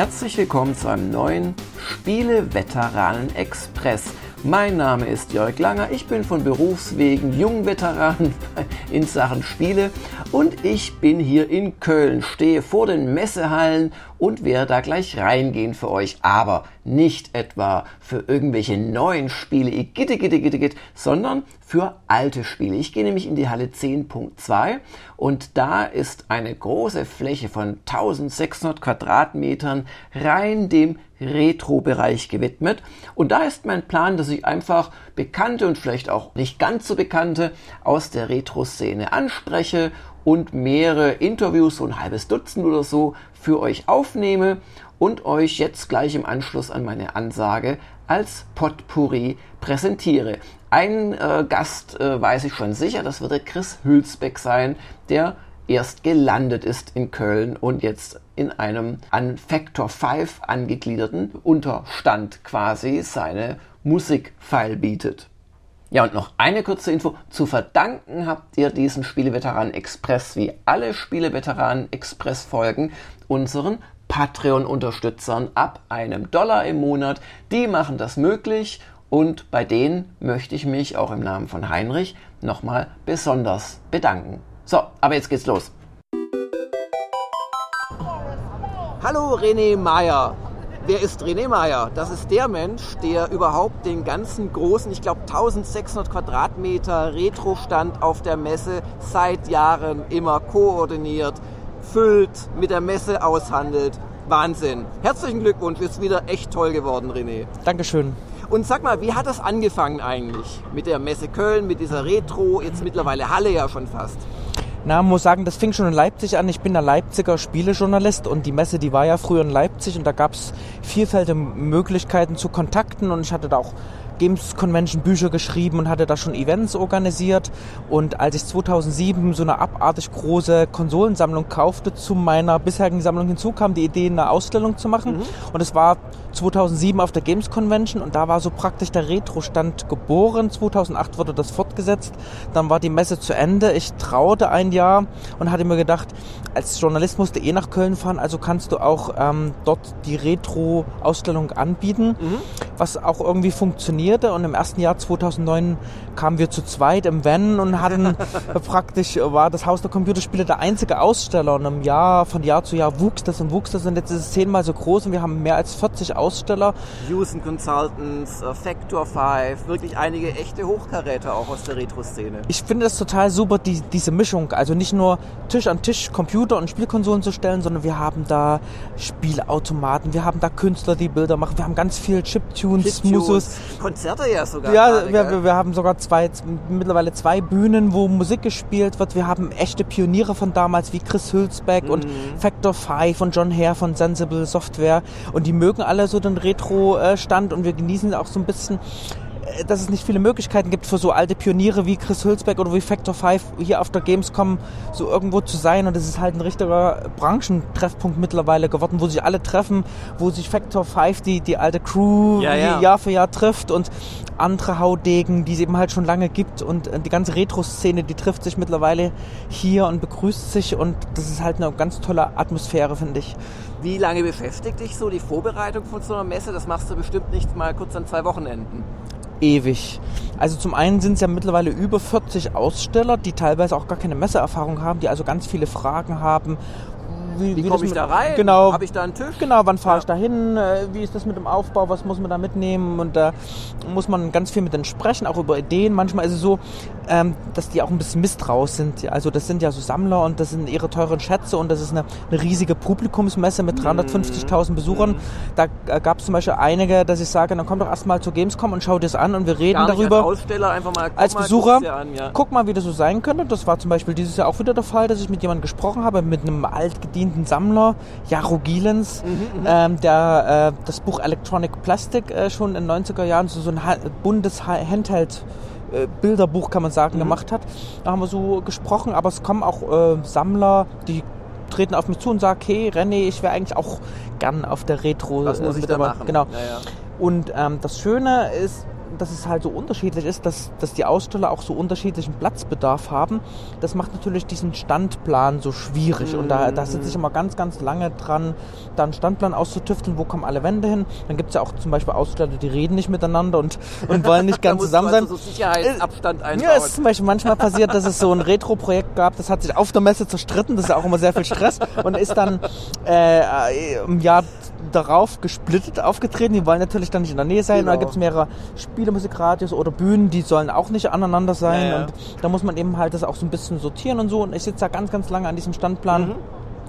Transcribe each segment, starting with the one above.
Herzlich willkommen zu einem neuen Spiele-Veteranen Express. Mein Name ist Jörg Langer, ich bin von Berufswegen Jungveteran in Sachen Spiele und ich bin hier in Köln, stehe vor den Messehallen und werde da gleich reingehen für euch, aber nicht etwa für irgendwelche neuen Spiele, gitte, gitte, gitte, gitte, sondern für alte Spiele. Ich gehe nämlich in die Halle 10.2 und da ist eine große Fläche von 1600 Quadratmetern rein dem Retro-Bereich gewidmet. Und da ist mein Plan, dass ich einfach Bekannte und vielleicht auch nicht ganz so Bekannte aus der Retro-Szene anspreche und mehrere Interviews, so ein halbes Dutzend oder so, für euch aufnehme und euch jetzt gleich im Anschluss an meine Ansage als Potpourri präsentiere. Ein äh, Gast äh, weiß ich schon sicher, das wird der Chris Hülsbeck sein, der erst gelandet ist in Köln und jetzt in einem an Factor 5 angegliederten Unterstand quasi seine Musikfile bietet. Ja, und noch eine kurze Info. Zu verdanken habt ihr diesen Spieleveteranen Express wie alle Spieleveteranen Express Folgen unseren Patreon-Unterstützern ab einem Dollar im Monat. Die machen das möglich und bei denen möchte ich mich auch im Namen von Heinrich nochmal besonders bedanken. So, aber jetzt geht's los. Hallo René Meyer. Wer ist René Meyer? Das ist der Mensch, der überhaupt den ganzen großen, ich glaube 1600 Quadratmeter Retro-Stand auf der Messe seit Jahren immer koordiniert, füllt, mit der Messe aushandelt. Wahnsinn. Herzlichen Glückwunsch, ist wieder echt toll geworden, René. Dankeschön. Und sag mal, wie hat das angefangen eigentlich mit der Messe Köln, mit dieser Retro, jetzt mittlerweile Halle ja schon fast? Na, muss sagen, das fing schon in Leipzig an. Ich bin der Leipziger Spielejournalist und die Messe, die war ja früher in Leipzig und da gab es vielfältige Möglichkeiten zu Kontakten und ich hatte da auch Games Convention Bücher geschrieben und hatte da schon Events organisiert. Und als ich 2007 so eine abartig große Konsolensammlung kaufte, zu meiner bisherigen Sammlung hinzu kam die Idee, eine Ausstellung zu machen. Mhm. Und es war 2007 auf der Games Convention und da war so praktisch der Retro-Stand geboren. 2008 wurde das fortgesetzt. Dann war die Messe zu Ende. Ich traute ein Jahr und hatte mir gedacht, als Journalist musst du eh nach Köln fahren, also kannst du auch ähm, dort die Retro-Ausstellung anbieten, mhm. was auch irgendwie funktioniert funktionierte und im ersten Jahr 2009 kamen wir zu zweit im Van und hatten praktisch, war das Haus der Computerspiele der einzige Aussteller und im Jahr, von Jahr zu Jahr wuchs das und wuchs das und jetzt ist es zehnmal so groß und wir haben mehr als 40 Aussteller. Houston Consultants, uh, Factor 5, wirklich einige echte Hochkaräter auch aus der Retro-Szene. Ich finde das total super, die, diese Mischung, also nicht nur Tisch an Tisch Computer und Spielkonsolen zu stellen, sondern wir haben da Spielautomaten, wir haben da Künstler, die Bilder machen, wir haben ganz viel Chiptunes, Chip Musus, Konzerte ja sogar. Ja, gerade, wir, wir, haben sogar zwei, mittlerweile zwei Bühnen, wo Musik gespielt wird. Wir haben echte Pioniere von damals wie Chris Hülsbeck mhm. und Factor 5 und John Hare von Sensible Software. Und die mögen alle so den Retro-Stand und wir genießen auch so ein bisschen äh, dass es nicht viele Möglichkeiten gibt für so alte Pioniere wie Chris Hülsbeck oder wie Factor 5 hier auf der Gamescom so irgendwo zu sein. Und es ist halt ein richtiger Branchentreffpunkt mittlerweile geworden, wo sich alle treffen, wo sich Factor 5, die, die alte Crew, ja, ja. Jahr für Jahr trifft und andere Haudegen, die es eben halt schon lange gibt. Und äh, die ganze Retro-Szene, die trifft sich mittlerweile hier und begrüßt sich. Und das ist halt eine ganz tolle Atmosphäre, finde ich. Wie lange beschäftigt dich so die Vorbereitung von so einer Messe? Das machst du bestimmt nicht mal kurz an zwei Wochenenden ewig. Also zum einen sind es ja mittlerweile über 40 Aussteller, die teilweise auch gar keine Messeerfahrung haben, die also ganz viele Fragen haben wie, wie, wie komme ich da rein? Genau. Habe ich da einen Tisch? Genau, wann fahre ja. ich da hin? Äh, wie ist das mit dem Aufbau? Was muss man da mitnehmen? Und da muss man ganz viel mit denen sprechen, auch über Ideen. Manchmal ist es so, ähm, dass die auch ein bisschen misstrauisch sind. Also das sind ja so Sammler und das sind ihre teuren Schätze und das ist eine, eine riesige Publikumsmesse mit 350.000 mhm. Besuchern. Da äh, gab es zum Beispiel einige, dass ich sage, dann komm doch erstmal zur Gamescom und schau dir das an und wir reden darüber. Als Aussteller einfach mal als Besucher. An, ja. Guck mal, wie das so sein könnte. Das war zum Beispiel dieses Jahr auch wieder der Fall, dass ich mit jemandem gesprochen habe, mit einem altgedienten berühmten Sammler, Jaro Gielens, mhm, mhm, ähm, der äh, das Buch Electronic Plastic äh, schon in den 90er Jahren so, so ein buntes Handheld äh, Bilderbuch, kann man sagen, mhm. gemacht hat. Da haben wir so gesprochen, aber es kommen auch äh, Sammler, die treten auf mich zu und sagen, hey René, ich wäre eigentlich auch gern auf der Retro. Was muss ich da machen? Genau. Ja, ja. Und ähm, das Schöne ist, dass es halt so unterschiedlich ist, dass, dass die Aussteller auch so unterschiedlichen Platzbedarf haben, das macht natürlich diesen Standplan so schwierig. Und da, da sitze ich immer ganz, ganz lange dran, da einen Standplan auszutüfteln, wo kommen alle Wände hin. Dann gibt es ja auch zum Beispiel Aussteller, die reden nicht miteinander und, und wollen nicht ganz zusammen sein. Also so Sicherheitsabstand einbauen. Ja, es ist zum Beispiel manchmal passiert, dass es so ein Retro-Projekt gab, das hat sich auf der Messe zerstritten, das ist ja auch immer sehr viel Stress und ist dann äh, im Jahr darauf gesplittet aufgetreten. Die wollen natürlich dann nicht in der Nähe sein. Genau. Da gibt es mehrere Spielemusikradios oder Bühnen, die sollen auch nicht aneinander sein. Ja, ja. Und da muss man eben halt das auch so ein bisschen sortieren und so. Und ich sitze da ganz, ganz lange an diesem Standplan. Mhm.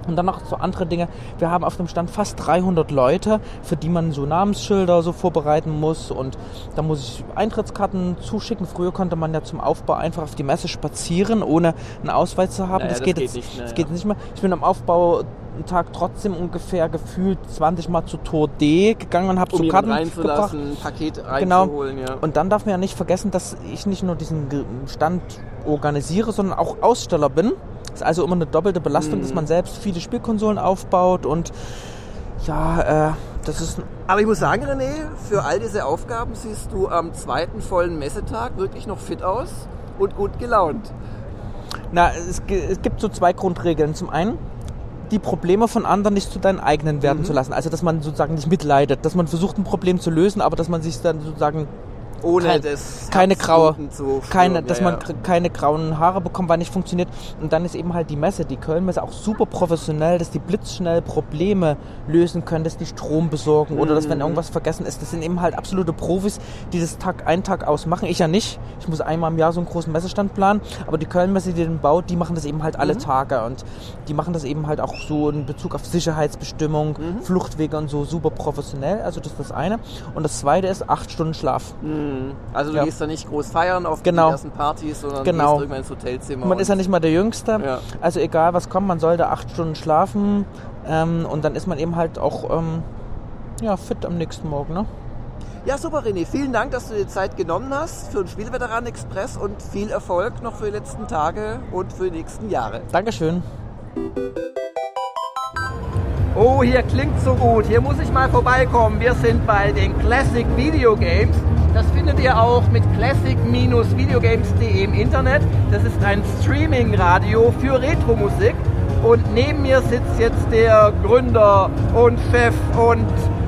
Und dann noch so andere Dinge. Wir haben auf dem Stand fast 300 Leute, für die man so Namensschilder so vorbereiten muss. Und da muss ich Eintrittskarten zuschicken. Früher konnte man ja zum Aufbau einfach auf die Messe spazieren, ohne einen Ausweis zu haben. Naja, das, das, geht, geht jetzt, nicht mehr, das geht nicht mehr. Ich bin am Aufbau Tag trotzdem ungefähr gefühlt 20 Mal zu Tor D gegangen und habe um so Karten gebracht. ein Paket Genau. ja. Und dann darf man ja nicht vergessen, dass ich nicht nur diesen Stand organisiere, sondern auch Aussteller bin. Ist also immer eine doppelte Belastung, Mhm. dass man selbst viele Spielkonsolen aufbaut und ja, äh, das ist Aber ich muss sagen, René, für all diese Aufgaben siehst du am zweiten vollen Messetag wirklich noch fit aus und gut gelaunt. Na, es, es gibt so zwei Grundregeln. Zum einen, die Probleme von anderen nicht zu deinen eigenen werden Mhm. zu lassen. Also, dass man sozusagen nicht mitleidet, dass man versucht, ein Problem zu lösen, aber dass man sich dann sozusagen Ohne Kein- das keine graue, keine, dass ja, man ja. keine grauen Haare bekommt, weil nicht funktioniert. Und dann ist eben halt die Messe, die Kölnmesse auch super professionell, dass die blitzschnell Probleme lösen können, dass die Strom besorgen oder dass wenn Mhm. irgendwas vergessen ist. Das sind eben halt absolute Profis, die das Tag ein Tag aus machen. Ich ja nicht. Ich muss einmal im Jahr so einen großen Messestand planen. Aber die Kölnmesse, die den baut, die machen das eben halt alle Mhm. Tage. Und die machen das eben halt auch so in Bezug auf Sicherheitsbestimmung, Mhm. Fluchtwege und so super professionell. Also das ist das eine. Und das zweite ist acht Stunden Schlaf. Mhm. Also du Ja. gehst da nicht groß feiern auf Genau. diversen Partys, sondern Genau. gehst irgendwann ins Hotelzimmer. Man ist ja nicht mal der Jüngste. Ja. Also egal was kommt, man sollte acht Stunden schlafen ähm, und dann ist man eben halt auch ähm, ja, fit am nächsten Morgen. Ne? Ja, super, René. Vielen Dank, dass du dir Zeit genommen hast für den Spielveteran Express und viel Erfolg noch für die letzten Tage und für die nächsten Jahre. Dankeschön. Oh, hier klingt so gut. Hier muss ich mal vorbeikommen. Wir sind bei den Classic Video Games. Das findet ihr auch mit classic-videogames.de im Internet. Das ist ein Streaming-Radio für Retro-Musik. Und neben mir sitzt jetzt der Gründer und Chef und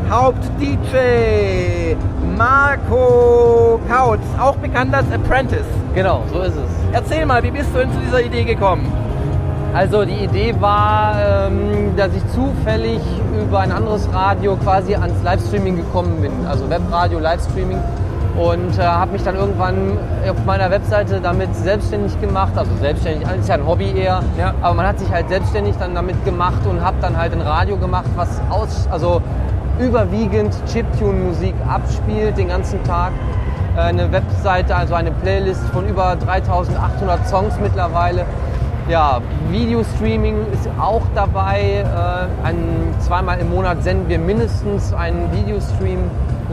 Haupt-DJ Marco Kautz, auch bekannt als Apprentice. Genau, so ist es. Erzähl mal, wie bist du denn zu dieser Idee gekommen? Also die Idee war, ähm, dass ich zufällig über ein anderes Radio quasi ans Livestreaming gekommen bin, also Webradio, Livestreaming und äh, habe mich dann irgendwann auf meiner Webseite damit selbstständig gemacht, also selbstständig, ist ja ein Hobby eher, Ja. aber man hat sich halt selbstständig dann damit gemacht und habe dann halt ein Radio gemacht, was aus, also überwiegend Chiptune-Musik abspielt den ganzen Tag. Äh, Eine Webseite, also eine Playlist von über 3800 Songs mittlerweile. Ja, Videostreaming ist auch dabei. Äh, Ein, zweimal im Monat senden wir mindestens einen Videostream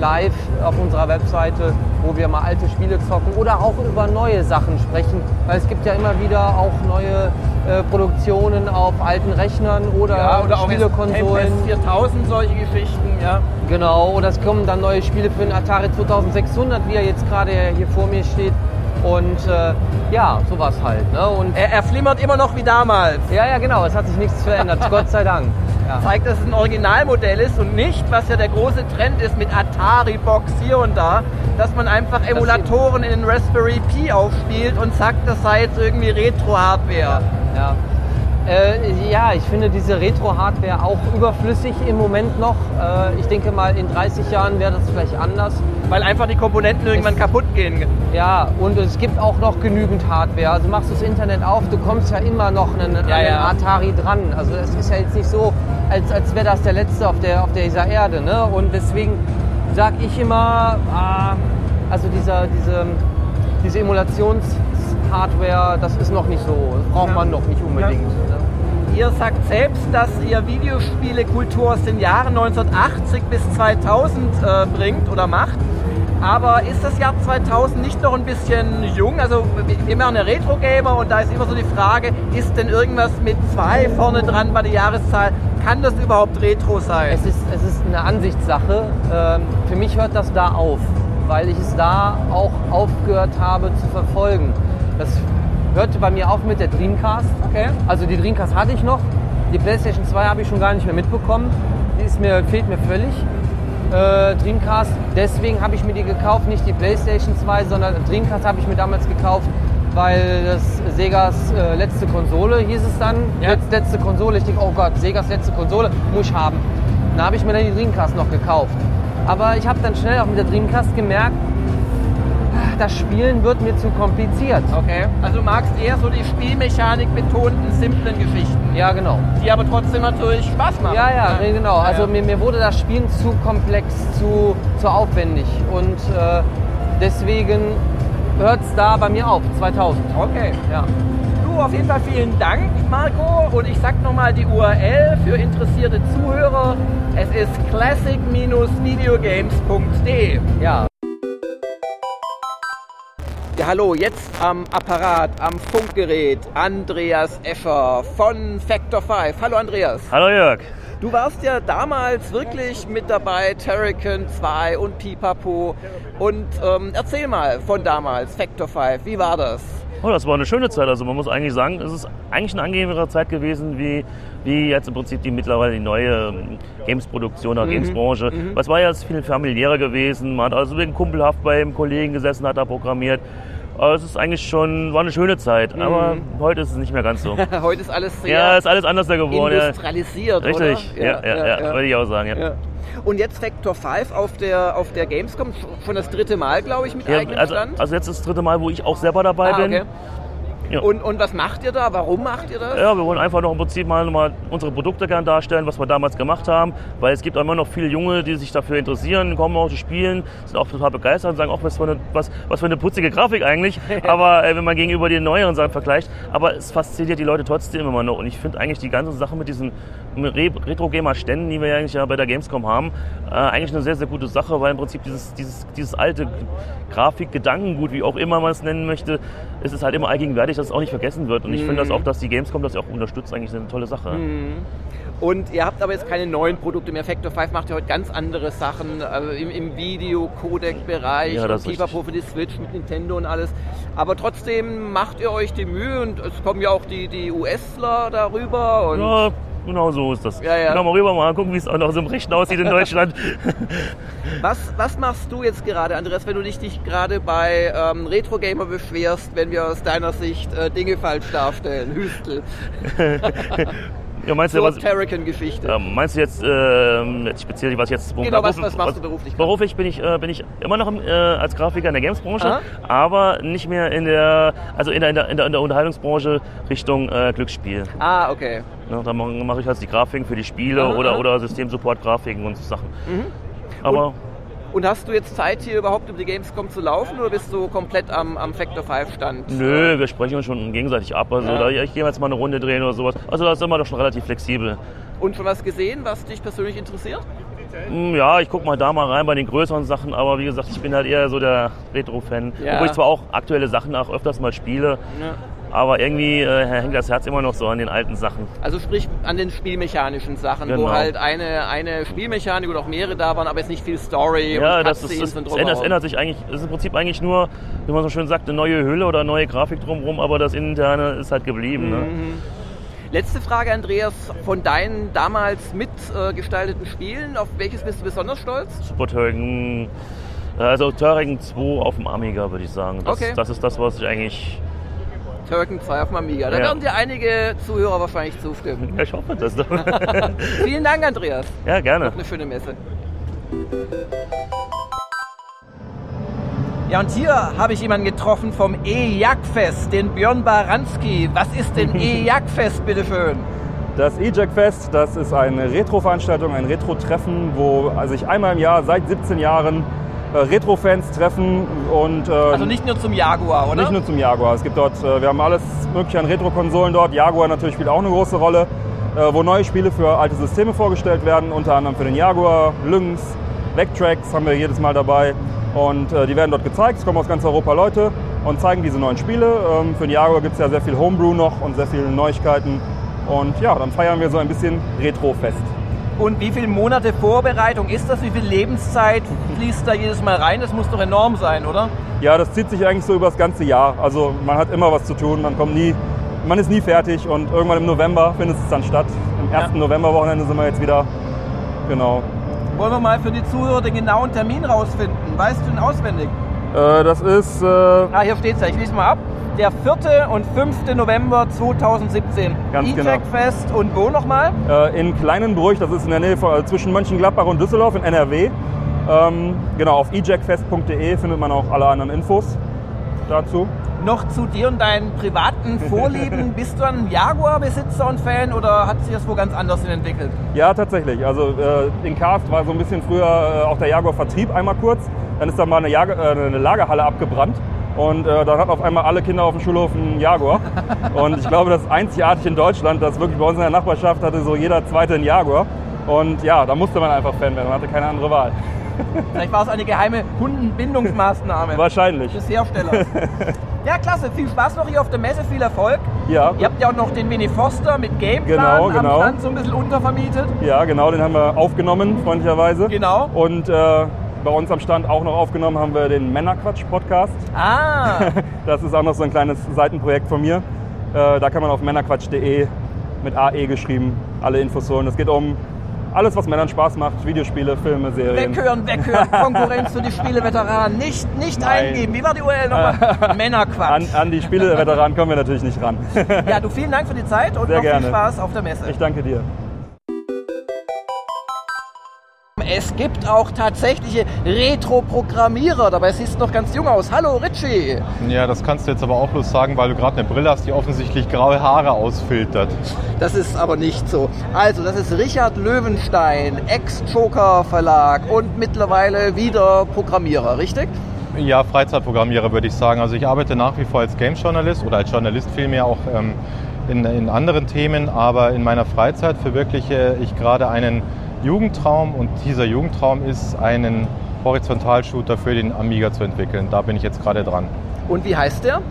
live auf unserer Webseite, wo wir mal alte Spiele zocken oder auch über neue Sachen sprechen. Weil es gibt ja immer wieder auch neue äh, Produktionen auf alten Rechnern oder, Spielekonsolen. 4000, solche Geschichten, ja. Genau, oder es kommen dann neue Spiele für den Atari 2600, wie er jetzt gerade hier vor mir steht. Und äh, ja, sowas halt. Ne? Und Er, er flimmert immer noch wie damals. ja, ja, genau, es hat sich nichts verändert, Gott sei Dank. Ja. Zeigt, dass es ein Originalmodell ist und nicht, was ja der große Trend ist mit Atari-Box hier und da, dass man einfach Emulatoren in den Raspberry Pi aufspielt und sagt, das sei jetzt irgendwie Retro-Hardware. Ja. Äh, ja, ich finde diese Retro-Hardware auch überflüssig im Moment noch. Äh, ich denke mal, in 30 Jahren wäre das vielleicht anders. Weil einfach die Komponenten irgendwann kaputt gehen. Ja, und es gibt auch noch genügend Hardware. Also machst du das Internet auf, du kommst ja immer noch an einen, Ja, einen ja. Atari dran. Also es ist ja jetzt nicht so, als, als wäre das der letzte auf, der, auf dieser Erde. Ne? Und deswegen sage ich immer, ah, also dieser, diese, diese Emulations-Hardware, das ist noch nicht so, das braucht Ja. man noch nicht unbedingt. Ne? Ihr sagt selbst, dass ihr Videospielekultur aus den Jahren 1980 bis 2000 äh, bringt oder macht. Aber ist das Jahr 2000 nicht noch ein bisschen jung? Also wir- machen ja Retro-Gamer und da ist immer so die Frage, ist denn irgendwas mit zwei vorne dran bei der Jahreszahl? Kann das überhaupt Retro sein? Es ist, es ist eine Ansichtssache. Ähm, für mich hört das da auf. weil ich es da auch aufgehört habe zu verfolgen. Das hörte bei mir auf mit der Dreamcast. Okay. Also die Dreamcast hatte ich noch. Die PlayStation 2 habe ich schon gar nicht mehr mitbekommen. Die ist mir, fehlt mir völlig. Äh, Dreamcast, deswegen habe ich mir die gekauft, nicht die PlayStation 2, sondern Dreamcast habe ich mir damals gekauft, weil das Segas äh, letzte Konsole hieß es dann. Ja. Letz, letzte Konsole, ich denke, oh Gott, Segas letzte Konsole, muss ich haben. Dann habe ich mir dann die Dreamcast noch gekauft. Aber ich habe dann schnell auch mit der Dreamcast gemerkt, das Spielen wird mir zu kompliziert. Okay. Also du magst eher so die Spielmechanik betonten, simplen Geschichten, Ja, genau. die aber trotzdem natürlich Spaß machen. Ja, ja, nee, genau. Ja, Also ja. Mir, mir wurde das Spielen zu komplex, zu, zu aufwendig. Und äh, deswegen hört es da bei mir auf, 2000. Okay. Ja. Du, auf jeden Fall vielen Dank, Marco. Und ich sag nochmal die URL für interessierte Zuhörer. Es ist classic-videogames.de. ja. Ja, hallo, jetzt am Apparat, am Funkgerät, Andreas Escher von Factor 5. Hallo Andreas. Hallo Jörg. Du warst ja damals wirklich mit dabei, Terracan 2 und Pipapo. Und ähm, erzähl mal von damals, Factor 5, wie war das? Oh, das war eine schöne Zeit. Also man muss eigentlich sagen, es ist eigentlich eine angenehmere Zeit gewesen, wie, wie jetzt im Prinzip die mittlerweile die neue ähm, Games-Produktion oder Games-Branche. Weil Es war ja viel familiärer gewesen. Man hat also wegen kumpelhaft beim Kollegen gesessen, hat da programmiert. Aber es ist eigentlich schon, war eine schöne Zeit. Aber heute ist es nicht mehr ganz so. Heute ist alles sehr ja, ist alles anders da geworden. Ja. industrialisiert, Richtig, oder? ja, ja, ja, würde ich auch sagen. Ja. Ja. Und jetzt Factor 5 auf der, auf der Gamescom, schon das dritte Mal, glaube ich, mit Ja, eigenem also, Stand. also jetzt ist das dritte Mal, wo ich auch selber dabei ah, bin. okay. Ja. Und, und was macht ihr da? Warum macht ihr das? Ja, wir wollen einfach noch im Prinzip mal, mal unsere Produkte gern darstellen, was wir damals gemacht haben, weil es gibt immer noch viele Junge, die sich dafür interessieren, kommen auch zu spielen, sind auch total begeistert und sagen auch, was für eine, was, was für eine putzige Grafik eigentlich. Aber äh, wenn man gegenüber den neueren Sachen vergleicht, aber es fasziniert die Leute trotzdem immer noch. Und ich finde eigentlich die ganze Sache mit diesen Re Retro-Gamer-Ständen, die wir ja eigentlich ja bei der Gamescom haben, äh, eigentlich eine sehr, sehr gute Sache, weil im Prinzip dieses, dieses, dieses alte Grafik-Gedankengut, wie auch immer man es nennen möchte, ist es halt immer allgegenwärtig, dass es auch nicht vergessen wird. Und ich finde das auch, dass die Gamescom das ja auch unterstützt, eigentlich eine tolle Sache. Und ihr habt aber jetzt keine neuen Produkte mehr. Factor 5 macht ja heute ganz andere Sachen also im, im Video-Codec-Bereich Ja, Pipapo für die Switch mit Nintendo und alles. Aber trotzdem macht ihr euch die Mühe und es kommen ja auch die, die USler darüber. Und Ja, genau so ist das. Ja, ja. Genau, mal rüber mal gucken, wie es auch noch so im Rechten aussieht in Deutschland. was, was machst du jetzt gerade, Andreas, wenn du dich, dich gerade bei ähm, Retro Gamer beschwerst, wenn wir aus deiner Sicht äh, Dinge falsch darstellen? Hüstel. ja, meinst du, was, Terracan-Geschichte. äh, meinst du jetzt, jetzt speziell, was jetzt... Genau, was- was machst du beruflich? Beruflich bin ich, äh, bin ich immer noch im, äh, als Grafiker in der Gamesbranche, aber nicht mehr in der, also in der, in der, in der, in der Unterhaltungsbranche Richtung äh, Glücksspiel. Ah, okay. Ne, da mache mach ich halt die Grafiken für die Spiele Aha, oder, oder Systemsupport-Grafiken und so Sachen. Aber Und hast du jetzt Zeit, hier überhaupt über die Gamescom zu laufen oder bist du komplett am, am Factor 5 Stand? nö, wir sprechen uns schon gegenseitig ab. Also Ja. da, ich gehe jetzt mal eine Runde drehen oder sowas. Also da sind wir doch schon relativ flexibel. Und schon was gesehen, was dich persönlich interessiert? Hm, Ja, ich guck mal da mal rein bei den größeren Sachen, aber wie gesagt, ich bin halt eher so der Retro-Fan. Ja. Obwohl ich zwar auch aktuelle Sachen auch öfters mal spiele, Ja. Aber irgendwie äh, hängt das Herz immer noch so an den alten Sachen. Also sprich an den spielmechanischen Sachen, wo Genau. halt eine, eine Spielmechanik oder auch mehrere da waren, aber jetzt nicht viel Story Ja, und das, ist, das, und das, ändert, das drumherum. ändert sich eigentlich, es ist im Prinzip eigentlich nur, wie man so schön sagt, eine neue Hülle oder neue Grafik drumherum, aber das Interne ist halt geblieben. Ne? Mhm. Letzte Frage, Andreas, von deinen damals mitgestalteten Spielen, auf welches bist du besonders stolz? Super Turrican, also Turrican 2 auf dem Amiga, würde ich sagen. Das, Okay. das ist das, was ich eigentlich, Turrican 2 auf dem Amiga. Da Ja. werden dir einige Zuhörer wahrscheinlich zustimmen. ja, ich hoffe das doch. Vielen Dank, Andreas. ja, gerne. Eine schöne Messe. Ja, und hier habe ich jemanden getroffen vom E-Jagdfest, den Björn Baranski. Was ist denn E-Jagdfest, bitteschön? Das E-Jack Fest, das ist eine Retro-Veranstaltung, ein Retro-Treffen, wo sich einmal im Jahr seit 17 Jahren Retro-Fans treffen und äh, Also nicht nur zum Jaguar, oder? nicht nur zum Jaguar. Es gibt dort, äh, wir haben alles mögliche an Retro-Konsolen dort. Jaguar natürlich spielt auch eine große Rolle, äh, wo neue Spiele für alte Systeme vorgestellt werden, unter anderem für den Jaguar, Lynx, Vectrex haben wir jedes Mal dabei. Und äh, die werden dort gezeigt. Es kommen aus ganz Europa Leute und zeigen diese neuen Spiele. Ähm, für den Jaguar gibt es ja sehr viel Homebrew noch und sehr viele Neuigkeiten. Und ja, dann feiern wir so ein bisschen Retro-Fest. Und wie viele Monate Vorbereitung ist das? Wie viel Lebenszeit fließt da jedes Mal rein? Das muss doch enorm sein, oder? Ja, das zieht sich eigentlich so über das ganze Jahr. Also man hat immer was zu tun, man kommt nie, man ist nie fertig und irgendwann im November findet es dann statt. Im ersten Novemberwochenende sind wir jetzt wieder. Genau. Wollen wir mal für die Zuhörer den genauen Termin rausfinden? Weißt du ihn auswendig? Äh, das ist äh, Ah, hier steht es ja. Ich lese mal ab. Der 4. und 5. November 2017. Ganz genau. E-Jack Fest und wo nochmal? äh, in Kleinenbrüch, das ist in der Nähe von, zwischen Mönchengladbach und Düsseldorf in NRW. Ähm, genau, auf ejackfest.de findet man auch alle anderen Infos dazu. Noch zu dir und deinen privaten Vorlieben. Bist du ein Jaguar-Besitzer und Fan oder hat sich das wo ganz anders entwickelt? Ja, tatsächlich. Also äh, in Karst war so ein bisschen früher äh, auch der Jaguar-Vertrieb einmal kurz. Dann ist da mal eine, Jager, äh, eine Lagerhalle abgebrannt. Und äh, dann hat auf einmal alle Kinder auf dem Schulhof einen Jaguar. Und ich glaube, das ist einzigartig in Deutschland, dass wirklich bei uns in der Nachbarschaft hatte so jeder zweite einen Jaguar. Und ja, da musste man einfach Fan werden, man hatte keine andere Wahl. Vielleicht war es eine geheime Hundenbindungsmaßnahme Wahrscheinlich. des Herstellers. Ja, klasse. Viel Spaß noch hier auf der Messe. Viel Erfolg. Ja, Ihr habt ja auch noch den Winnie Foster mit Gameplan Genau, am genau. Stand so ein bisschen untervermietet. ja, genau, den haben wir aufgenommen, freundlicherweise. Genau. Und äh, bei uns am Stand auch noch aufgenommen haben wir den Männerquatsch-Podcast. Ah, Das ist auch noch so ein kleines Seitenprojekt von mir. Äh, da kann man auf männerquatsch.de mit AE geschrieben alle Infos holen. Es geht um alles, was Männern Spaß macht. Videospiele, Filme, Serien. weghören, weghören. Konkurrenz für die Spieleveteranen. Nicht, nicht Nein. eingeben. Wie war die URL nochmal? Männerquatsch. An, an die Spieleveteranen kommen wir natürlich nicht ran. Ja, du vielen Dank für die Zeit und Sehr noch gerne. viel Spaß auf der Messe. Ich danke dir. Es gibt auch tatsächliche Retro-Programmierer. Dabei siehst du noch ganz jung aus. Hallo Richie. Ja, das kannst du jetzt aber auch bloß sagen, weil du gerade eine Brille hast, die offensichtlich graue Haare ausfiltert. Das ist aber nicht so. Also, das ist Richard Löwenstein, Ex-Joker Verlag und mittlerweile wieder Programmierer, richtig? Ja, Freizeitprogrammierer würde ich sagen. Also ich arbeite nach wie vor als Game-Journalist oder als Journalist vielmehr auch ähm, in, in anderen Themen, aber in meiner Freizeit verwirkliche ich gerade einen Jugendtraum und dieser Jugendtraum ist, einen Horizontalshooter für den Amiga zu entwickeln. Da bin ich jetzt gerade dran. Und wie heißt der?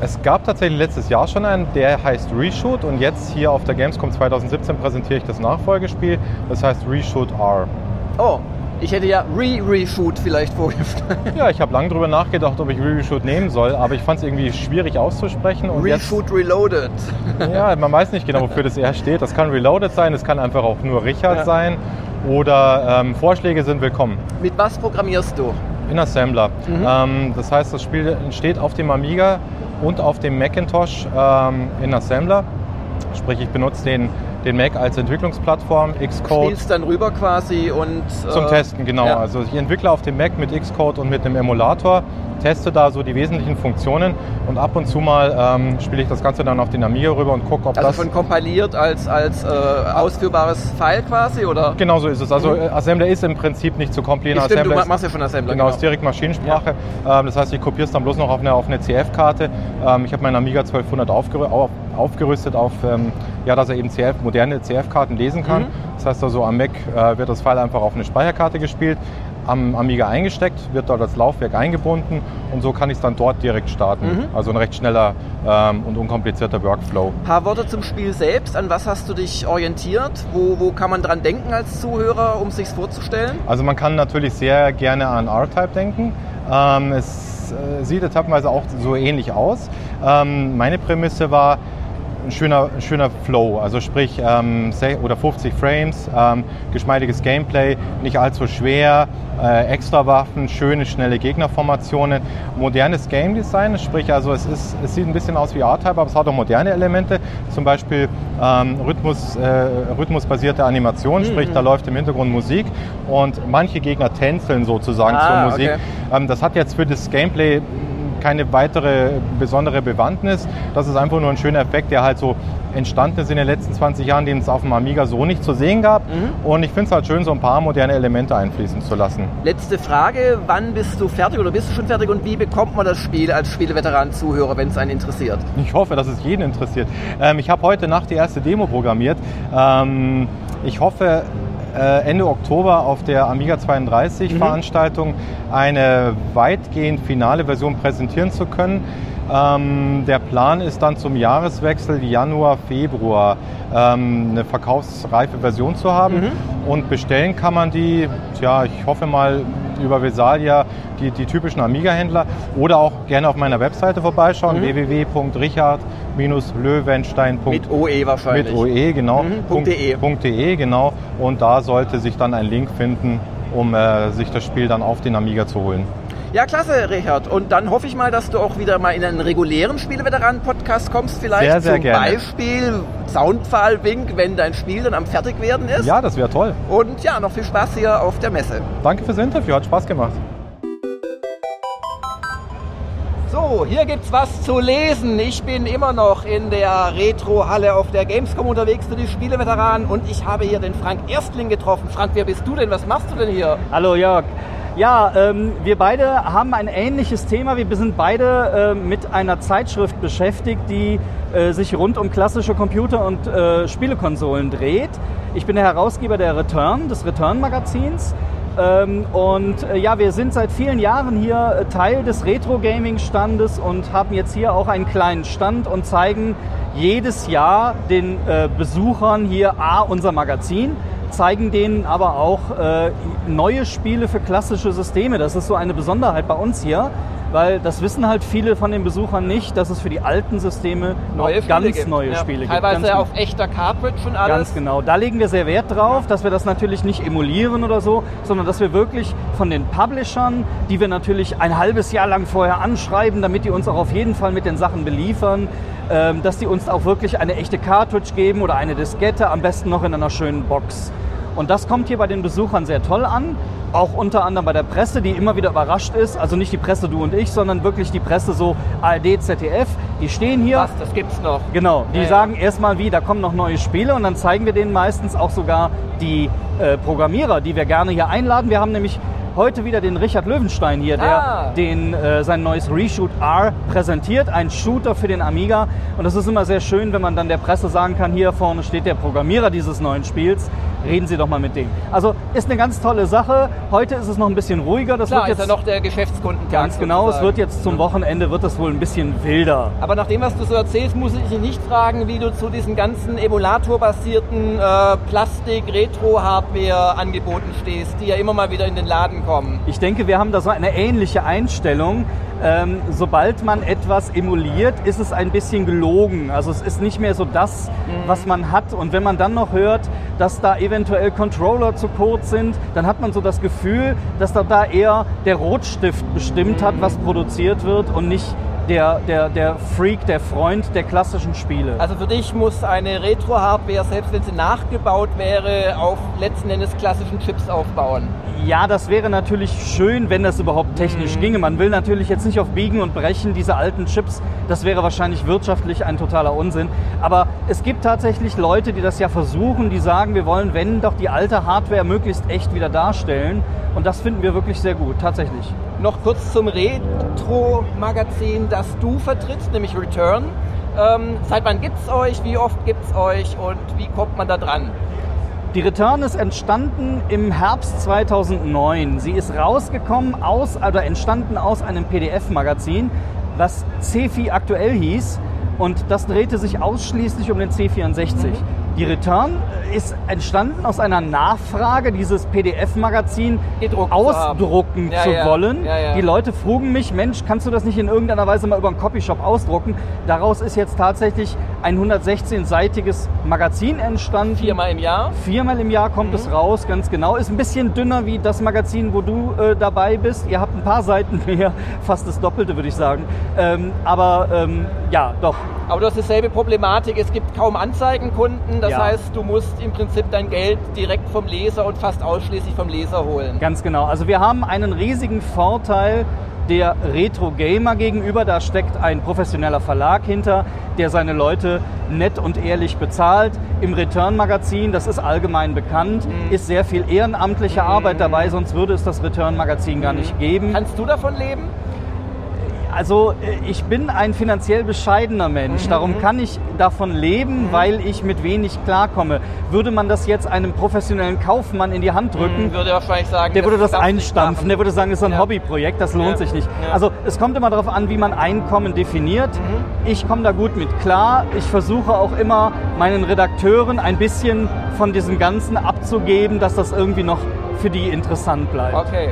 Es gab tatsächlich letztes Jahr schon einen, der heißt Reshoot und jetzt hier auf der Gamescom 2017 präsentiere ich das Nachfolgespiel, das heißt Reshoot R. Oh, ich hätte ja Re-Reshoot vielleicht vorgeschlagen. Ja, ich habe lange darüber nachgedacht, ob ich Reshoot nehmen soll, aber ich fand es irgendwie schwierig auszusprechen. Und Reshoot Reloaded. Jetzt, ja, man weiß nicht genau, wofür das R steht. Das kann Reloaded sein, das kann einfach auch nur Richard Ja. sein oder ähm, Vorschläge sind willkommen. Mit was programmierst du? In Assembler. Mhm. Ähm, das heißt, das Spiel entsteht auf dem Amiga und auf dem Macintosh ähm, in Assembler. Sprich, ich benutze den, den Mac als Entwicklungsplattform, Xcode. Spielst dann rüber quasi und... Zum äh, Testen, genau. ja. Also ich entwickle auf dem Mac mit Xcode und mit einem Emulator, teste da so die wesentlichen Funktionen und ab und zu mal ähm, spiele ich das Ganze dann auf den Amiga rüber und gucke, ob Also das... von kompiliert als, als äh, ausführbares File quasi, oder? Genau so ist es. Also Mhm. äh, Assembler ist im Prinzip nicht zu komplizieren. Ja, stimmt, du Assembler machst ja schon Assembler. Genau, ist direkt Maschinensprache. Ähm, das heißt, ich kopiere es dann bloß noch auf eine, auf eine CF-Karte. Ähm, ich habe meinen Amiga 1200 aufgerü auf, aufgerüstet, auf, ähm, ja, dass er eben CF, moderne CF-Karten lesen kann. Mhm. Das heißt also, am Mac äh, wird das File einfach auf eine Speicherkarte gespielt, am Amiga eingesteckt, wird dort als Laufwerk eingebunden und so kann ich es dann dort direkt starten. Mhm. Also ein recht schneller ähm, und unkomplizierter Workflow. Ein paar Worte zum Spiel selbst. An was hast du dich orientiert? Wo, wo kann man dran denken als Zuhörer, um sich's vorzustellen? Also man kann natürlich sehr gerne an R-Type denken. Ähm, es äh, sieht etappenweise auch so ähnlich aus. Ähm, meine Prämisse war ein schöner, ein schöner Flow, also sprich ähm, oder 50 Frames, ähm, geschmeidiges Gameplay, nicht allzu schwer, äh, extra Waffen, schöne, schnelle Gegnerformationen, modernes Game Design, sprich also es, ist, es sieht ein bisschen aus wie R-Type, aber es hat auch moderne Elemente, zum Beispiel ähm, Rhythmus, äh, rhythmusbasierte Animation, sprich da läuft im Hintergrund Musik und manche Gegner tänzeln sozusagen Ah, zur Musik. okay. Ähm, das hat jetzt für das Gameplay keine weitere besondere Bewandtnis. Das ist einfach nur ein schöner Effekt, der halt so entstanden ist in den letzten 20 Jahren, den es auf dem Amiga so nicht zu sehen gab. Mhm. Und ich finde es halt schön, so ein paar moderne Elemente einfließen zu lassen. Letzte Frage, wann bist du fertig oder bist du schon fertig und wie bekommt man das Spiel als Spieleveteran-Zuhörer, wenn es einen interessiert? Ich hoffe, dass es jeden interessiert. Ähm, ich habe heute Nacht die erste Demo programmiert. Ähm, ich hoffe, Ende Oktober auf der Amiga 32 Veranstaltung eine weitgehend finale Version präsentieren zu können. Ähm, der Plan ist dann zum Jahreswechsel Januar, Februar ähm, eine verkaufsreife Version zu haben. Mhm. Und bestellen kann man die, tja, ich hoffe mal über Vesalia, die, die typischen Amiga-Händler oder auch gerne auf meiner Webseite vorbeischauen, Mhm. www.richard-löwenstein.de Mit OE wahrscheinlich. mit OE, genau. Mhm, .de. .de, genau. Und da sollte sich dann ein Link finden, um äh, sich das Spiel dann auf den Amiga zu holen. Ja, klasse, Richard. Und dann hoffe ich mal, dass du auch wieder mal in einen regulären Spieleveteranen-Podcast kommst, vielleicht Sehr, sehr zum gerne. Beispiel Soundpfahl-Wink, wenn dein Spiel dann am Fertigwerden ist. Ja, das wäre toll. Und ja, noch viel Spaß hier auf der Messe. Danke fürs Interview, hat Spaß gemacht. So, hier gibt's was zu lesen. Ich bin immer noch in der Retro-Halle auf der Gamescom unterwegs für die Spieleveteranen und ich habe hier den Frank Erstling getroffen. Frank, wer bist du denn? Was machst du denn hier? Hallo Jörg. Ja, ähm, wir beide haben ein ähnliches Thema. Wir sind beide äh, mit einer Zeitschrift beschäftigt, die äh, sich rund um klassische Computer und äh, Spielekonsolen dreht. Ich bin der Herausgeber der Return, des Return-Magazins. Ähm, und äh, ja, wir sind seit vielen Jahren hier äh, Teil des Retro-Gaming-Standes und haben jetzt hier auch einen kleinen Stand und zeigen jedes Jahr den äh, Besuchern hier A, unser Magazin, zeigen denen aber auch äh, neue Spiele für klassische Systeme. Das ist so eine Besonderheit bei uns hier, weil das wissen halt viele von den Besuchern nicht, dass es für die alten Systeme Neue ganz gibt. neue Ja, Spiele gibt. Teilweise Ganz genau. auf echter Cartridge und alles. Ganz genau. Da legen wir sehr Wert drauf, dass wir das natürlich nicht emulieren oder so, sondern dass wir wirklich von den Publishern, die wir natürlich ein halbes Jahr lang vorher anschreiben, damit die uns auch auf jeden Fall mit den Sachen beliefern, dass die uns auch wirklich eine echte Cartridge geben oder eine Diskette, am besten noch in einer schönen Box. Und das kommt hier bei den Besuchern sehr toll an. Auch unter anderem bei der Presse, die immer wieder überrascht ist. Also nicht die Presse, du und ich, sondern wirklich die Presse so ARD, ZDF. Die stehen hier. Was, das gibt's noch. Genau, die Ja, ja. sagen erstmal wie, da kommen noch neue Spiele und dann zeigen wir denen meistens auch sogar die äh, Programmierer, die wir gerne hier einladen. Wir haben nämlich heute wieder den Richard Löwenstein hier, der Ah. den, äh, sein neues Reshoot R präsentiert, ein Shooter für den Amiga. Und das ist immer sehr schön, wenn man dann der Presse sagen kann, hier vorne steht der Programmierer dieses neuen Spiels, reden Sie doch mal mit dem. Also ist eine ganz tolle Sache. Heute ist es noch ein bisschen ruhiger. Das Klar, wird ist jetzt ja noch der Geschäftskundentag. ganz genau. Es sozusagen. wird jetzt zum Wochenende wird es wohl ein bisschen wilder. Aber nach dem, was du so erzählst, muss ich dich nicht fragen, wie du zu diesen ganzen emulatorbasierten äh, Plastik-Retro-Hardware-Angeboten stehst, die ja immer mal wieder in den Laden kommen. Ich denke, wir haben da so eine ähnliche Einstellung. Ähm, sobald man etwas emuliert, ist es ein bisschen gelogen. Also es ist nicht mehr so das, was man hat. Und wenn man dann noch hört, dass da eventuell Controller zu kurz sind, dann hat man so das Gefühl, dass da, da eher der Rotstift bestimmt hat, was produziert wird und nicht der, der, der Freak, der Freund der klassischen Spiele. Also für dich muss eine Retro-Hardware, selbst wenn sie nachgebaut wäre, auf letzten Endes klassischen Chips aufbauen. Ja, das wäre natürlich schön, wenn das überhaupt technisch ginge. Man will natürlich jetzt nicht auf Biegen und Brechen diese alten Chips. Das wäre wahrscheinlich wirtschaftlich ein totaler Unsinn. Aber es gibt tatsächlich Leute, die das ja versuchen, die sagen, wir wollen, wenn doch die alte Hardware möglichst echt wieder darstellen. Und das finden wir wirklich sehr gut, tatsächlich. Noch kurz zum Retro-Magazin, das du vertrittst, nämlich Return. Ähm, seit wann gibt's euch? Wie oft gibt's euch? Und wie kommt man da dran? Die Return ist entstanden im Herbst 2009. Sie ist rausgekommen aus, oder entstanden aus einem PDF-Magazin, was CEFI aktuell hieß. Und das drehte sich ausschließlich um den C64. Die Return ist entstanden aus einer Nachfrage, dieses PDF-Magazin ausdrucken. Ja, zu ja. wollen. Ja. Die Leute frugen mich, Mensch, kannst du das nicht in irgendeiner Weise mal über einen Copyshop ausdrucken? Daraus ist jetzt tatsächlich ein 116-seitiges Magazin entstanden. Viermal im Jahr? Viermal im Jahr kommt es raus, ganz genau. Ist ein bisschen dünner wie das Magazin, wo du äh, dabei bist. Ihr habt ein paar Seiten mehr, fast das Doppelte, würde ich sagen. Ähm, aber ähm, ja, doch. Aber du hast dieselbe Problematik. Es gibt kaum Anzeigenkunden. Das Ja. heißt, du musst im Prinzip dein Geld direkt vom Leser und fast ausschließlich vom Leser holen. Ganz genau. Also wir haben einen riesigen Vorteil der Retro-Gamer gegenüber. Da steckt ein professioneller Verlag hinter, der seine Leute nett und ehrlich bezahlt. Im Return-Magazin, das ist allgemein bekannt, ist sehr viel ehrenamtliche Arbeit dabei, sonst würde es das Return-Magazin gar nicht geben. Kannst du davon leben? Also äh, ich bin ein finanziell bescheidener Mensch. Mhm. Darum kann ich davon leben, weil ich mit wenig klarkomme. Würde man das jetzt einem professionellen Kaufmann in die Hand drücken, Hm, würde wahrscheinlich sagen, der würde das nicht einstampfen. Der würde sagen, das ist ein Ja. Hobbyprojekt, das lohnt Ja. sich nicht. Ja. Also es kommt immer darauf an, wie man Einkommen definiert. Mhm. Ich komme da gut mit klar. Ich versuche auch immer meinen Redakteuren ein bisschen von diesem Ganzen abzugeben, dass das irgendwie noch für die interessant bleibt. Okay.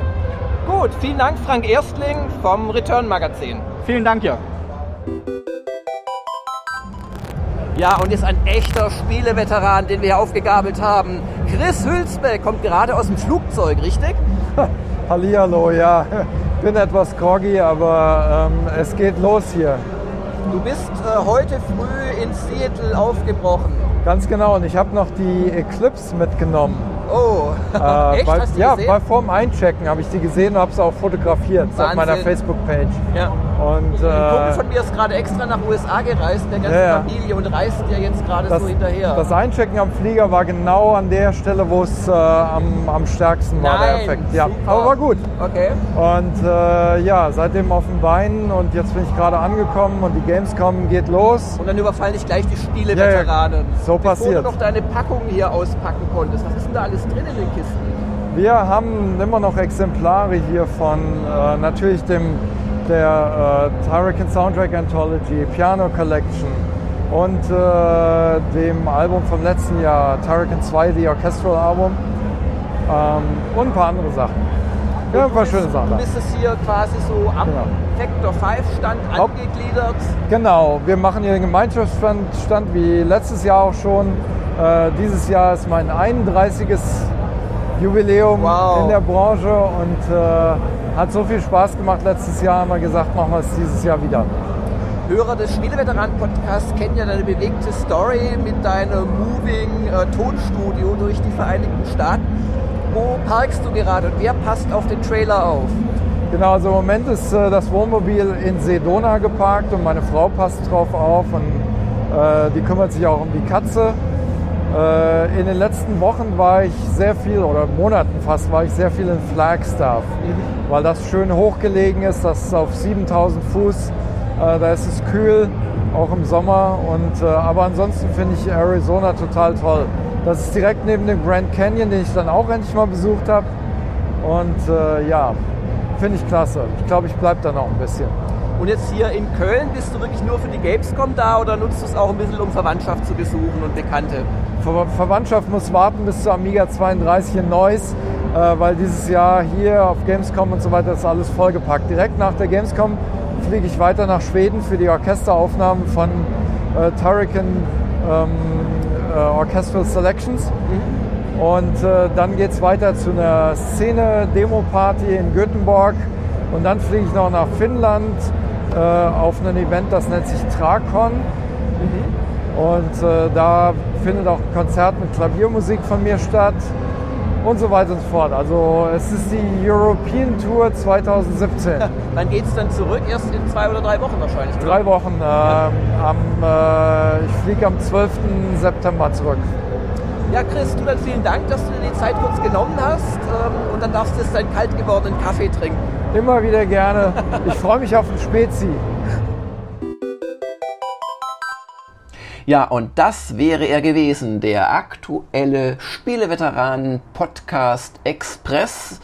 Gut, vielen Dank, Frank Erstling vom Return Magazin. Vielen Dank, Jörg. Ja, und ist ein echter Spieleveteran, den wir hier aufgegabelt haben. Chris Hülsbeck kommt gerade aus dem Flugzeug, richtig? Hallihallo, ja. Bin etwas groggy, aber ähm, es geht los hier. Du bist äh, heute früh in Seattle aufgebrochen. Ganz genau. Und ich habe noch die Eclipse mitgenommen. Oh, Äh, echt? bei, Hast du ja, gesehen? bei vorm Einchecken habe ich die gesehen und habe es auch fotografiert auf Wahnsinn. meiner Facebook-Page. ja. Und Ein Kumpel äh, von mir ist gerade extra nach USA gereist, der ganze Ja. Familie und reist ja jetzt gerade das, so hinterher. das Einchecken am Flieger war genau an der Stelle, wo es äh, am, am stärksten war, der Effekt. Ja, super. aber war gut. okay. Und äh, ja, seitdem auf den Beinen und jetzt bin ich gerade angekommen und die Gamescom geht los. Und dann überfallen dich gleich die Spieleveteranen. Ja, so Bevor passiert. du noch deine Packung hier auspacken konntest. Was ist denn da alles drin in den Kisten? Wir haben immer noch Exemplare hier von äh, natürlich dem der äh, Tyrakin Soundtrack Anthology, Piano Collection und äh, dem Album vom letzten Jahr, Tyrakin 2, The Orchestral Album ähm, und ein paar andere Sachen. Ja, ein paar schöne Sachen. Du bist es hier quasi so am Genau. Vector 5 Stand angegliedert. Genau, wir machen hier den Gemeinschaftsstand Stand wie letztes Jahr auch schon. Äh, dieses Jahr ist mein 31. Jubiläum Wow. in der Branche und äh, hat so viel Spaß gemacht letztes Jahr, haben wir gesagt, machen wir es dieses Jahr wieder. Hörer des Spieleveteranen-Podcasts kennen ja deine bewegte Story mit deinem Moving äh, Tonstudio durch die Vereinigten Staaten. Wo parkst du gerade und wer passt auf den Trailer auf? Genau, also im Moment ist äh, das Wohnmobil in Sedona geparkt und meine Frau passt drauf auf und äh, die kümmert sich auch um die Katze. Äh, in den letzten Wochen war ich sehr viel, oder Monaten fast, war ich sehr viel in Flagstaff, weil das schön hochgelegen ist, das ist auf 7000 Fuß, äh, da ist es kühl, auch im Sommer. Und, äh, aber ansonsten finde ich Arizona total toll. Das ist direkt neben dem Grand Canyon, den ich dann auch endlich mal besucht habe. Und äh, ja, finde ich klasse. Ich glaube, ich bleibe da noch ein bisschen. Und jetzt hier in Köln bist du wirklich nur für die Gamescom da oder nutzt du es auch ein bisschen, um Verwandtschaft zu besuchen und Bekannte? Ver Verwandtschaft muss warten bis zur Amiga 32 in Neuss, äh, weil dieses Jahr hier auf Gamescom und so weiter ist alles vollgepackt. Direkt nach der Gamescom fliege ich weiter nach Schweden für die Orchesteraufnahmen von äh, Turrican ähm, äh, Orchestral Selections. Und äh, dann geht es weiter zu einer Szene-Demo-Party in Göteborg. Und dann fliege ich noch nach Finnland äh, auf ein Event, das nennt sich Trakon. Und äh, da findet auch ein Konzert mit Klaviermusik von mir statt und so weiter und so fort. Also es ist die European Tour 2017. Wann geht es dann zurück? Erst in zwei oder drei Wochen wahrscheinlich. oder? Drei Wochen. ähm, am, äh, ich fliege am 12. September zurück. Ja, Chris, du dann vielen Dank, dass du dir die Zeit kurz genommen hast. Ähm, und dann darfst du jetzt deinen kalt gewordenen Kaffee trinken. Immer wieder gerne. Ich freue mich auf den Spezi. Ja, und das wäre er gewesen, der aktuelle Spieleveteranen-Podcast Express.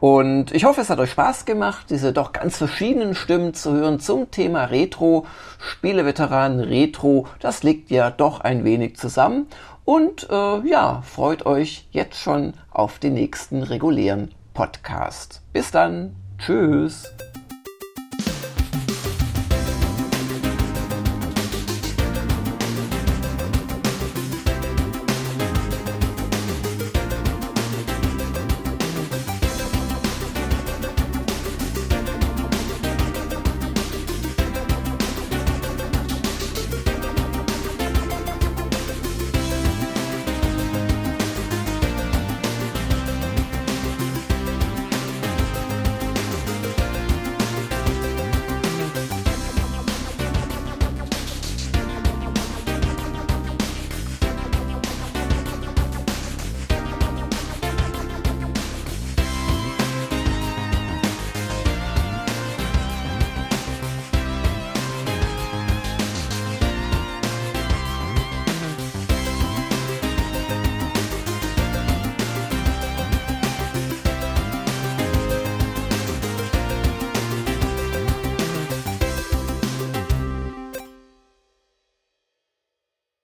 Und ich hoffe, es hat euch Spaß gemacht, diese doch ganz verschiedenen Stimmen zu hören zum Thema Retro. Spieleveteranen Retro, das liegt ja doch ein wenig zusammen. Und äh, ja, freut euch jetzt schon auf den nächsten regulären Podcast. Bis dann. Tschüss.